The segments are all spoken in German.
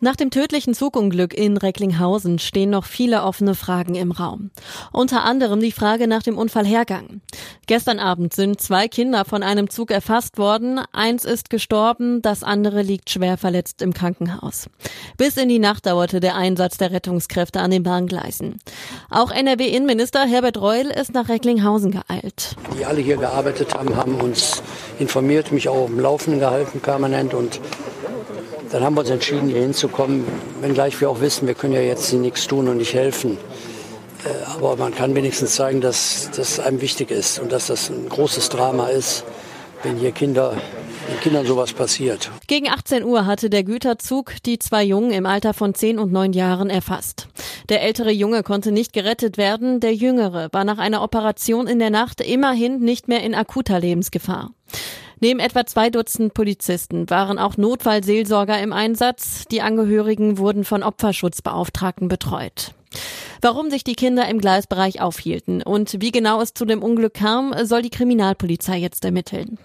Nach dem tödlichen Zugunglück in Recklinghausen stehen noch viele offene Fragen im Raum. Unter anderem die Frage nach dem Unfallhergang. Gestern Abend sind zwei Kinder von einem Zug erfasst worden. Eins ist gestorben, das andere liegt schwer verletzt im Krankenhaus. Bis in die Nacht dauerte der Einsatz der Rettungskräfte an den Bahngleisen. Auch NRW-Innenminister Herbert Reul ist nach Recklinghausen geeilt. Die alle hier gearbeitet haben, haben uns informiert, mich auch im Laufenden gehalten permanent und dann haben wir uns entschieden, hier hinzukommen, wenngleich wir auch wissen, wir können ja jetzt nichts tun und nicht helfen. Äh, aber man kann wenigstens zeigen, dass das einem wichtig ist und dass das ein großes Drama ist, wenn hier Kinder den Kindern sowas passiert. Gegen 18 Uhr hatte der Güterzug die zwei Jungen im Alter von 10 und 9 Jahren erfasst. Der ältere Junge konnte nicht gerettet werden, der jüngere war nach einer Operation in der Nacht immerhin nicht mehr in akuter Lebensgefahr. Neben etwa zwei Dutzend Polizisten waren auch Notfallseelsorger im Einsatz. Die Angehörigen wurden von Opferschutzbeauftragten betreut. Warum sich die Kinder im Gleisbereich aufhielten und wie genau es zu dem Unglück kam, soll die Kriminalpolizei jetzt ermitteln.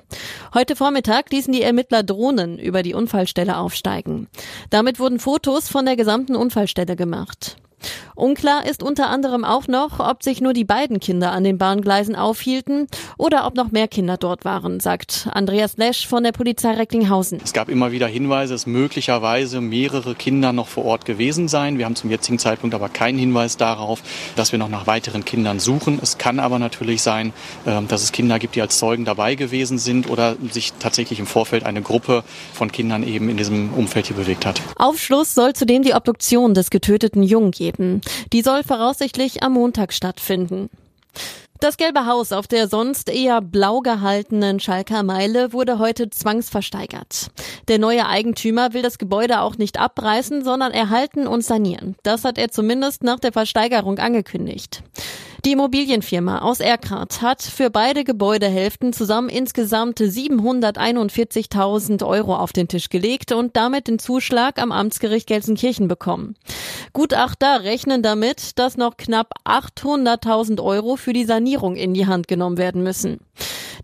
Heute Vormittag ließen die Ermittler Drohnen über die Unfallstelle aufsteigen. Damit wurden Fotos von der gesamten Unfallstelle gemacht. Unklar ist unter anderem auch noch, ob sich nur die beiden Kinder an den Bahngleisen aufhielten oder ob noch mehr Kinder dort waren, sagt Andreas Lesch von der Polizei Recklinghausen. Es gab immer wieder Hinweise, dass möglicherweise mehrere Kinder noch vor Ort gewesen seien. Wir haben zum jetzigen Zeitpunkt aber keinen Hinweis darauf, dass wir noch nach weiteren Kindern suchen. Es kann aber natürlich sein, ähm, dass es Kinder gibt, die als Zeugen dabei gewesen sind oder sich tatsächlich im Vorfeld eine Gruppe von Kindern eben in diesem Umfeld hier bewegt hat. Aufschluss soll zudem die Obduktion des getöteten Jungen geben. Die soll voraussichtlich am Montag stattfinden. Das gelbe Haus auf der sonst eher blau gehaltenen Schalker Meile wurde heute zwangsversteigert. Der neue Eigentümer will das Gebäude auch nicht abreißen, sondern erhalten und sanieren. Das hat er zumindest nach der Versteigerung angekündigt. Die Immobilienfirma aus Erkrath hat für beide Gebäudehälften zusammen insgesamt 741.000 Euro auf den Tisch gelegt und damit den Zuschlag am Amtsgericht Gelsenkirchen bekommen. Gutachter rechnen damit, dass noch knapp 800.000 Euro für die Sanierung in die Hand genommen werden müssen.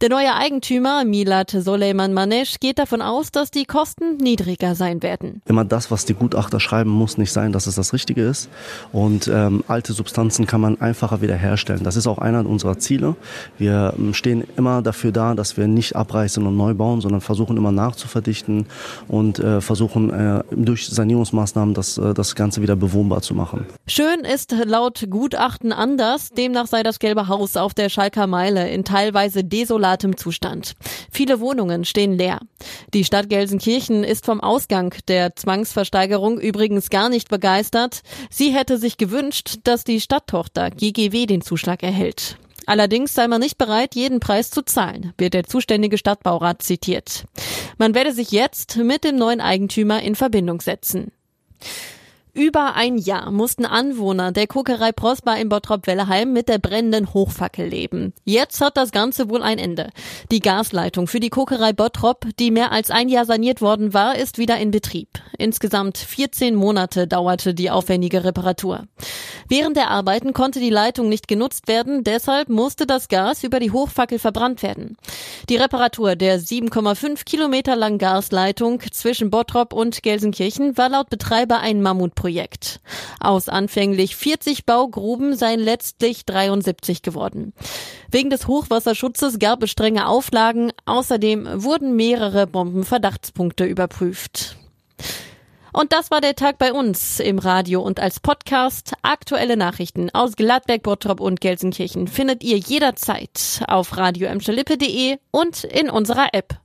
Der neue Eigentümer Milat Soleiman Manesh geht davon aus, dass die Kosten niedriger sein werden. Immer das, was die Gutachter schreiben, muss nicht sein, dass es das Richtige ist. Und ähm, alte Substanzen kann man einfacher wiederherstellen. Das ist auch einer unserer Ziele. Wir ähm, stehen immer dafür da, dass wir nicht abreißen und neu bauen, sondern versuchen immer nachzuverdichten und äh, versuchen äh, durch Sanierungsmaßnahmen das, äh, das Ganze wieder bewohnbar zu machen. Schön ist laut Gutachten anders. Demnach sei das gelbe Haus auf der Schalker Meile in teilweise desolaten desolatem Zustand. Viele Wohnungen stehen leer. Die Stadt Gelsenkirchen ist vom Ausgang der Zwangsversteigerung übrigens gar nicht begeistert. Sie hätte sich gewünscht, dass die Stadttochter GGW den Zuschlag erhält. Allerdings sei man nicht bereit, jeden Preis zu zahlen, wird der zuständige Stadtbaurat zitiert. Man werde sich jetzt mit dem neuen Eigentümer in Verbindung setzen. Über ein Jahr mussten Anwohner der Kokerei Prosper in Bottrop-Welleheim mit der brennenden Hochfackel leben. Jetzt hat das Ganze wohl ein Ende. Die Gasleitung für die Kokerei Bottrop, die mehr als ein Jahr saniert worden war, ist wieder in Betrieb. Insgesamt 14 Monate dauerte die aufwendige Reparatur. Während der Arbeiten konnte die Leitung nicht genutzt werden, deshalb musste das Gas über die Hochfackel verbrannt werden. Die Reparatur der 7,5 Kilometer langen Gasleitung zwischen Bottrop und Gelsenkirchen war laut Betreiber ein Mammutprojekt. Projekt. Aus anfänglich 40 Baugruben seien letztlich 73 geworden. Wegen des Hochwasserschutzes gab es strenge Auflagen. Außerdem wurden mehrere Bombenverdachtspunkte überprüft. Und das war der Tag bei uns im Radio und als Podcast. Aktuelle Nachrichten aus Gladberg, Bottrop und Gelsenkirchen findet ihr jederzeit auf radio und in unserer App.